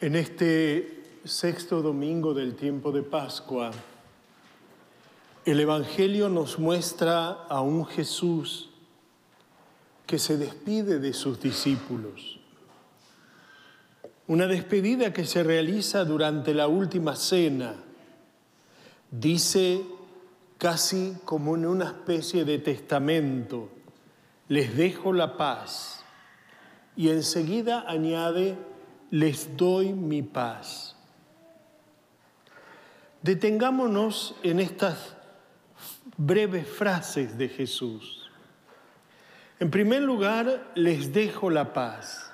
En este sexto domingo del tiempo de Pascua, el Evangelio nos muestra a un Jesús que se despide de sus discípulos. Una despedida que se realiza durante la última cena. Dice casi como en una especie de testamento, les dejo la paz. Y enseguida añade, les doy mi paz. Detengámonos en estas breves frases de Jesús. En primer lugar, les dejo la paz.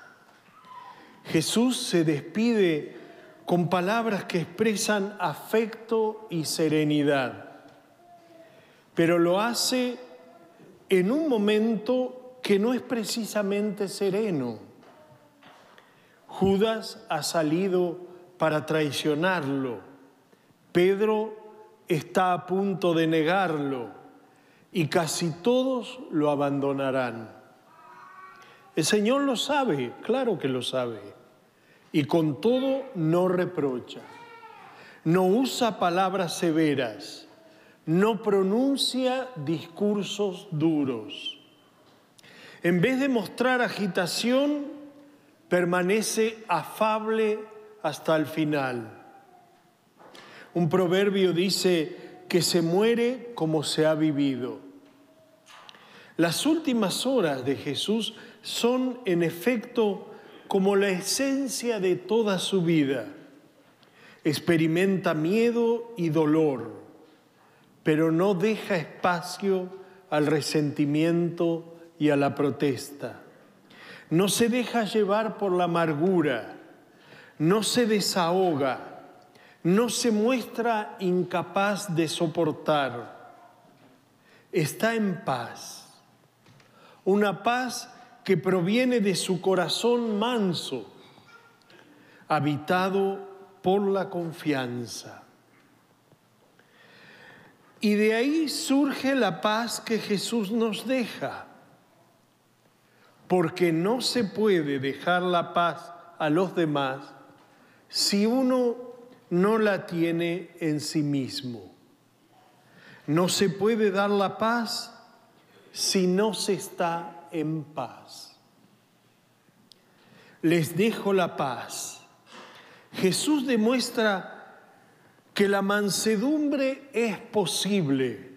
Jesús se despide con palabras que expresan afecto y serenidad, pero lo hace en un momento que no es precisamente sereno. Judas ha salido para traicionarlo. Pedro está a punto de negarlo y casi todos lo abandonarán. El Señor lo sabe, claro que lo sabe, y con todo no reprocha. No usa palabras severas, no pronuncia discursos duros. En vez de mostrar agitación, permanece afable hasta el final. Un proverbio dice que se muere como se ha vivido. Las últimas horas de Jesús son en efecto como la esencia de toda su vida. Experimenta miedo y dolor, pero no deja espacio al resentimiento y a la protesta no se deja llevar por la amargura, no se desahoga, no se muestra incapaz de soportar, está en paz, una paz que proviene de su corazón manso, habitado por la confianza. Y de ahí surge la paz que Jesús nos deja porque no se puede dejar la paz a los demás si uno no la tiene en sí mismo. No se puede dar la paz si no se está en paz. Les dejo la paz. Jesús demuestra que la mansedumbre es posible.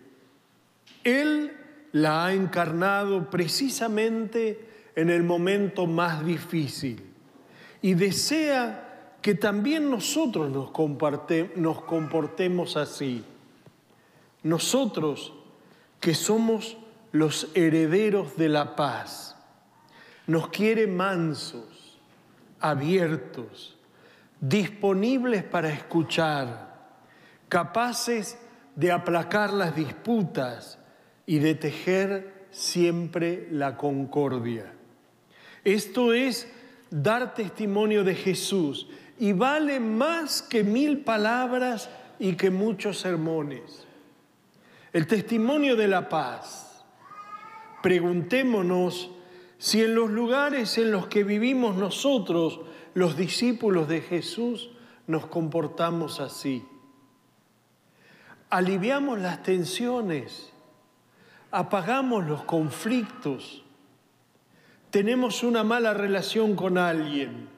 Él la ha encarnado precisamente en el momento más difícil y desea que también nosotros nos, nos comportemos así. Nosotros que somos los herederos de la paz, nos quiere mansos, abiertos, disponibles para escuchar, capaces de aplacar las disputas y de tejer siempre la concordia. Esto es dar testimonio de Jesús y vale más que mil palabras y que muchos sermones. El testimonio de la paz. Preguntémonos si en los lugares en los que vivimos nosotros, los discípulos de Jesús, nos comportamos así. Aliviamos las tensiones, apagamos los conflictos, tenemos una mala relación con alguien,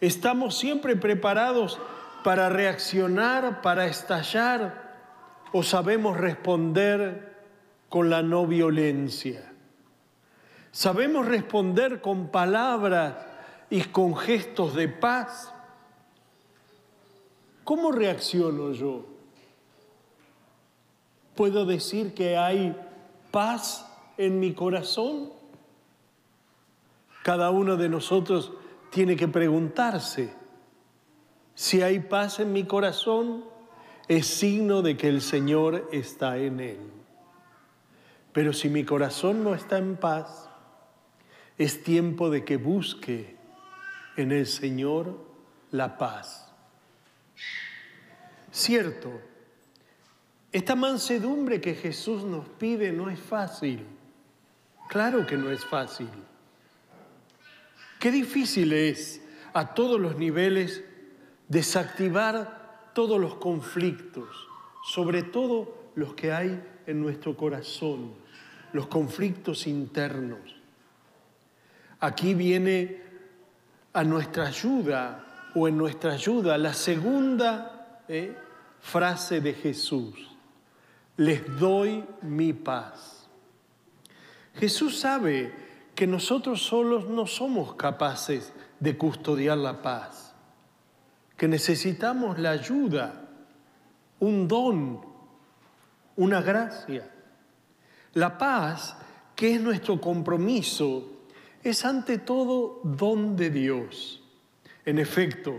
estamos siempre preparados para reaccionar, para estallar, o sabemos responder con la no violencia. Sabemos responder con palabras y con gestos de paz. ¿Cómo reacciono yo? ¿Puedo decir que hay paz en mi corazón? Cada uno de nosotros tiene que preguntarse, si hay paz en mi corazón, es signo de que el Señor está en él. Pero si mi corazón no está en paz, es tiempo de que busque en el Señor la paz. Cierto, esta mansedumbre que Jesús nos pide no es fácil. Claro que no es fácil. Qué difícil es a todos los niveles desactivar todos los conflictos, sobre todo los que hay en nuestro corazón, los conflictos internos. Aquí viene a nuestra ayuda o en nuestra ayuda la segunda eh, frase de Jesús, les doy mi paz. Jesús sabe que nosotros solos no somos capaces de custodiar la paz, que necesitamos la ayuda, un don, una gracia. La paz, que es nuestro compromiso, es ante todo don de Dios. En efecto,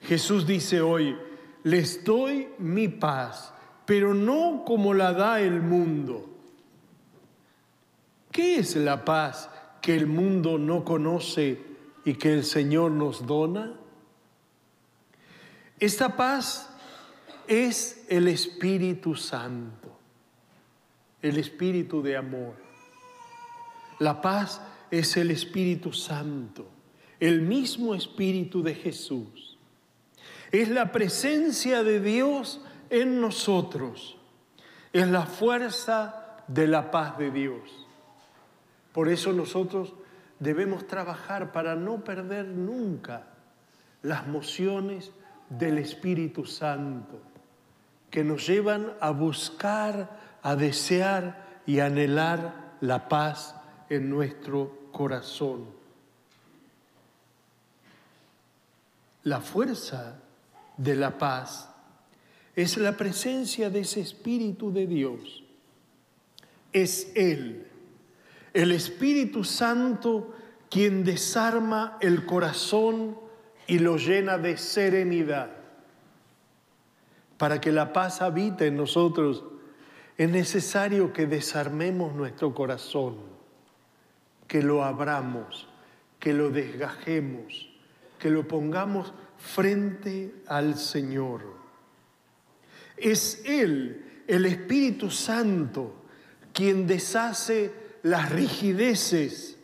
Jesús dice hoy, les doy mi paz, pero no como la da el mundo. ¿Qué es la paz que el mundo no conoce y que el Señor nos dona? Esta paz es el Espíritu Santo, el Espíritu de amor. La paz es el Espíritu Santo, el mismo Espíritu de Jesús. Es la presencia de Dios en nosotros. Es la fuerza de la paz de Dios. Por eso nosotros debemos trabajar para no perder nunca las mociones del Espíritu Santo que nos llevan a buscar, a desear y anhelar la paz en nuestro corazón. La fuerza de la paz es la presencia de ese Espíritu de Dios. Es Él, el Espíritu Santo, quien desarma el corazón y lo llena de serenidad para que la paz habite en nosotros, es necesario que desarmemos nuestro corazón, que lo abramos, que lo desgajemos, que lo pongamos frente al Señor. Es Él, el Espíritu Santo, quien deshace las rigideces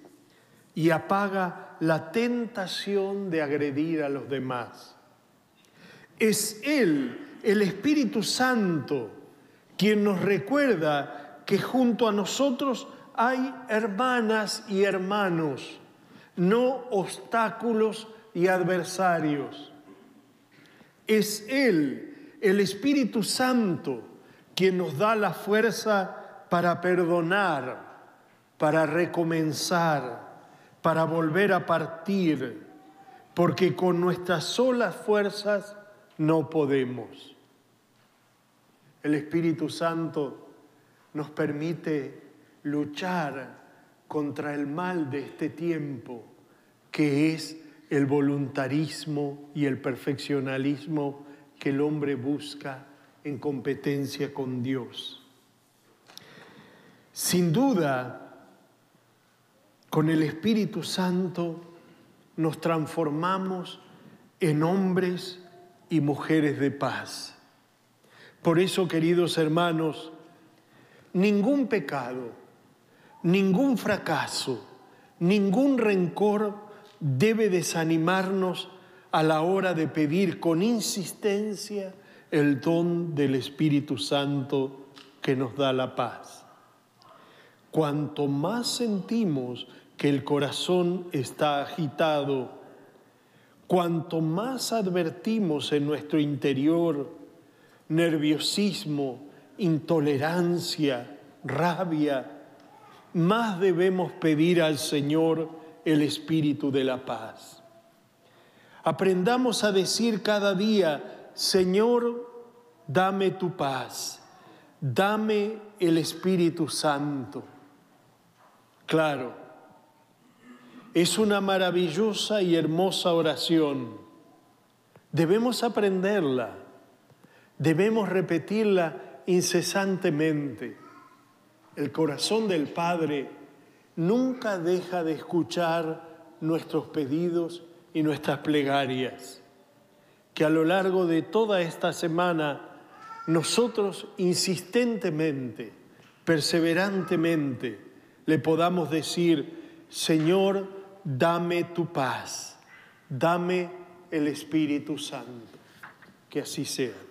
y apaga la tentación de agredir a los demás. Es Él el Espíritu Santo quien nos recuerda que junto a nosotros hay hermanas y hermanos, no obstáculos y adversarios. Es Él, el Espíritu Santo, quien nos da la fuerza para perdonar, para recomenzar, para volver a partir, porque con nuestras solas fuerzas no podemos. El Espíritu Santo nos permite luchar contra el mal de este tiempo, que es el voluntarismo y el perfeccionalismo que el hombre busca en competencia con Dios. Sin duda, con el Espíritu Santo nos transformamos en hombres y mujeres de paz. Por eso, queridos hermanos, ningún pecado, ningún fracaso, ningún rencor debe desanimarnos a la hora de pedir con insistencia el don del Espíritu Santo que nos da la paz. Cuanto más sentimos que el corazón está agitado, cuanto más advertimos en nuestro interior nerviosismo, intolerancia, rabia, más debemos pedir al Señor el espíritu de la paz. Aprendamos a decir cada día, Señor, dame tu paz, dame el Espíritu Santo. Claro, es una maravillosa y hermosa oración. Debemos aprenderla, debemos repetirla incesantemente. El corazón del Padre nunca deja de escuchar nuestros pedidos y nuestras plegarias. Que a lo largo de toda esta semana nosotros insistentemente, perseverantemente, le podamos decir, Señor, dame tu paz, dame el Espíritu Santo. Que así sea.